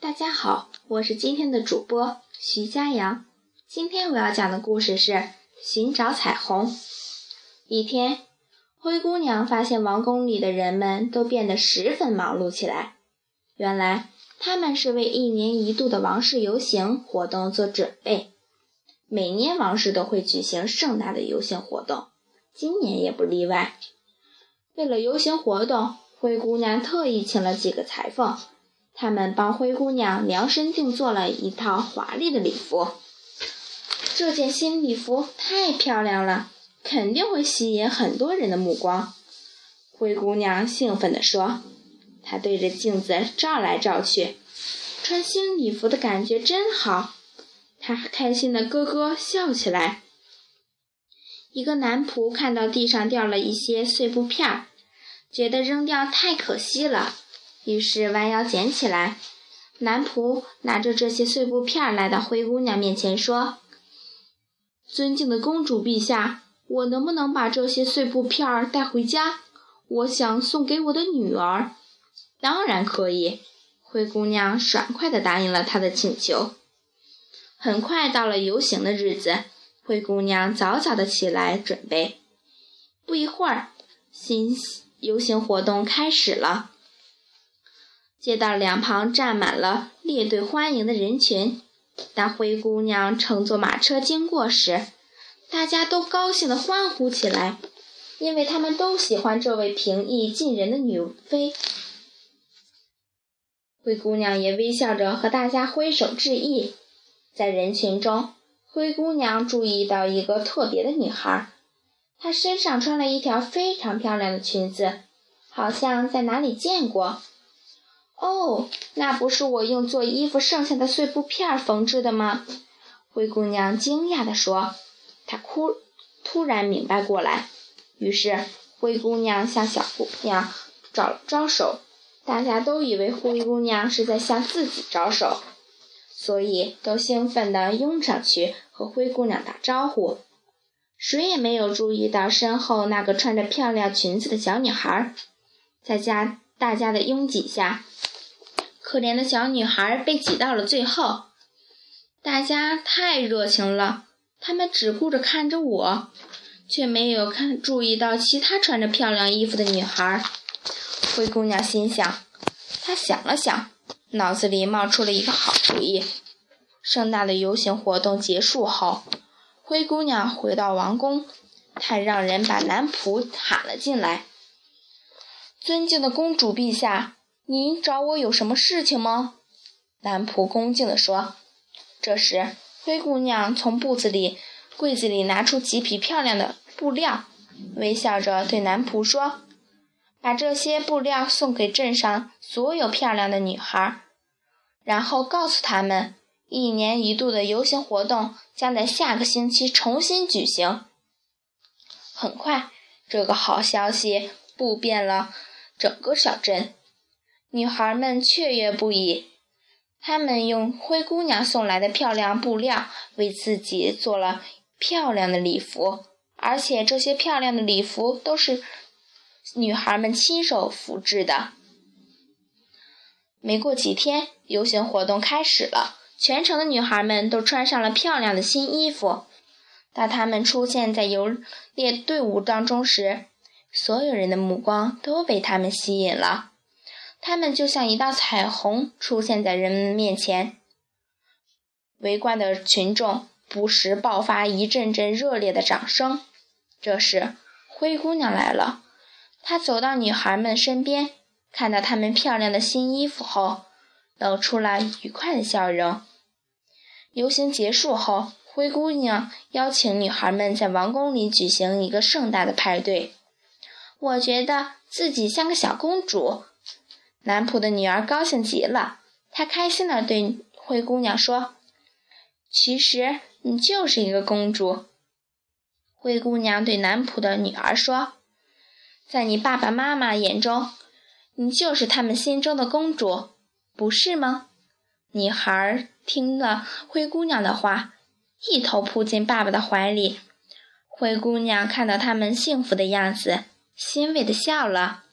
大家好，我是今天的主播徐佳阳。今天我要讲的故事是寻找彩虹。一天，灰姑娘发现王宫里的人们都变得十分忙碌起来。原来，他们是为一年一度的王室游行活动做准备。每年王室都会举行盛大的游行活动，今年也不例外。为了游行活动，灰姑娘特意请了几个裁缝。他们帮灰姑娘量身定做了一套华丽的礼服。这件新礼服太漂亮了，肯定会吸引很多人的目光。灰姑娘兴奋地说：“她对着镜子照来照去，穿新礼服的感觉真好。”她开心地咯咯笑起来。一个男仆看到地上掉了一些碎布片儿，觉得扔掉太可惜了。于是弯腰捡起来，男仆拿着这些碎布片来到灰姑娘面前说：“尊敬的公主陛下，我能不能把这些碎布片带回家？我想送给我的女儿。”“当然可以。”灰姑娘爽快地答应了他的请求。很快到了游行的日子，灰姑娘早早的起来准备。不一会儿，新游行活动开始了。街道两旁站满了列队欢迎的人群。当灰姑娘乘坐马车经过时，大家都高兴地欢呼起来，因为他们都喜欢这位平易近人的女妃。灰姑娘也微笑着和大家挥手致意。在人群中，灰姑娘注意到一个特别的女孩，她身上穿了一条非常漂亮的裙子，好像在哪里见过。哦，那不是我用做衣服剩下的碎布片缝制的吗？灰姑娘惊讶地说。她哭，突然明白过来。于是，灰姑娘向小姑娘招招手。大家都以为灰姑娘是在向自己招手，所以都兴奋地拥上去和灰姑娘打招呼。谁也没有注意到身后那个穿着漂亮裙子的小女孩。在家大家的拥挤下。可怜的小女孩被挤到了最后，大家太热情了，他们只顾着看着我，却没有看注意到其他穿着漂亮衣服的女孩。灰姑娘心想，她想了想，脑子里冒出了一个好主意。盛大的游行活动结束后，灰姑娘回到王宫，她让人把男仆喊了进来：“尊敬的公主陛下。”您找我有什么事情吗？男仆恭敬地说。这时，灰姑娘从布子里、柜子里拿出几匹漂亮的布料，微笑着对男仆说：“把这些布料送给镇上所有漂亮的女孩，然后告诉他们，一年一度的游行活动将在下个星期重新举行。”很快，这个好消息布遍了整个小镇。女孩们雀跃不已，她们用灰姑娘送来的漂亮布料为自己做了漂亮的礼服，而且这些漂亮的礼服都是女孩们亲手缝制的。没过几天，游行活动开始了，全城的女孩们都穿上了漂亮的新衣服。当她们出现在游列队伍当中时，所有人的目光都被她们吸引了。他们就像一道彩虹出现在人们面前，围观的群众不时爆发一阵阵热烈的掌声。这时，灰姑娘来了，她走到女孩们身边，看到她们漂亮的新衣服后，露出了愉快的笑容。游行结束后，灰姑娘邀请女孩们在王宫里举行一个盛大的派对。我觉得自己像个小公主。男仆的女儿高兴极了，她开心地对灰姑娘说：“其实你就是一个公主。”灰姑娘对男仆的女儿说：“在你爸爸妈妈眼中，你就是他们心中的公主，不是吗？”女孩听了灰姑娘的话，一头扑进爸爸的怀里。灰姑娘看到他们幸福的样子，欣慰地笑了。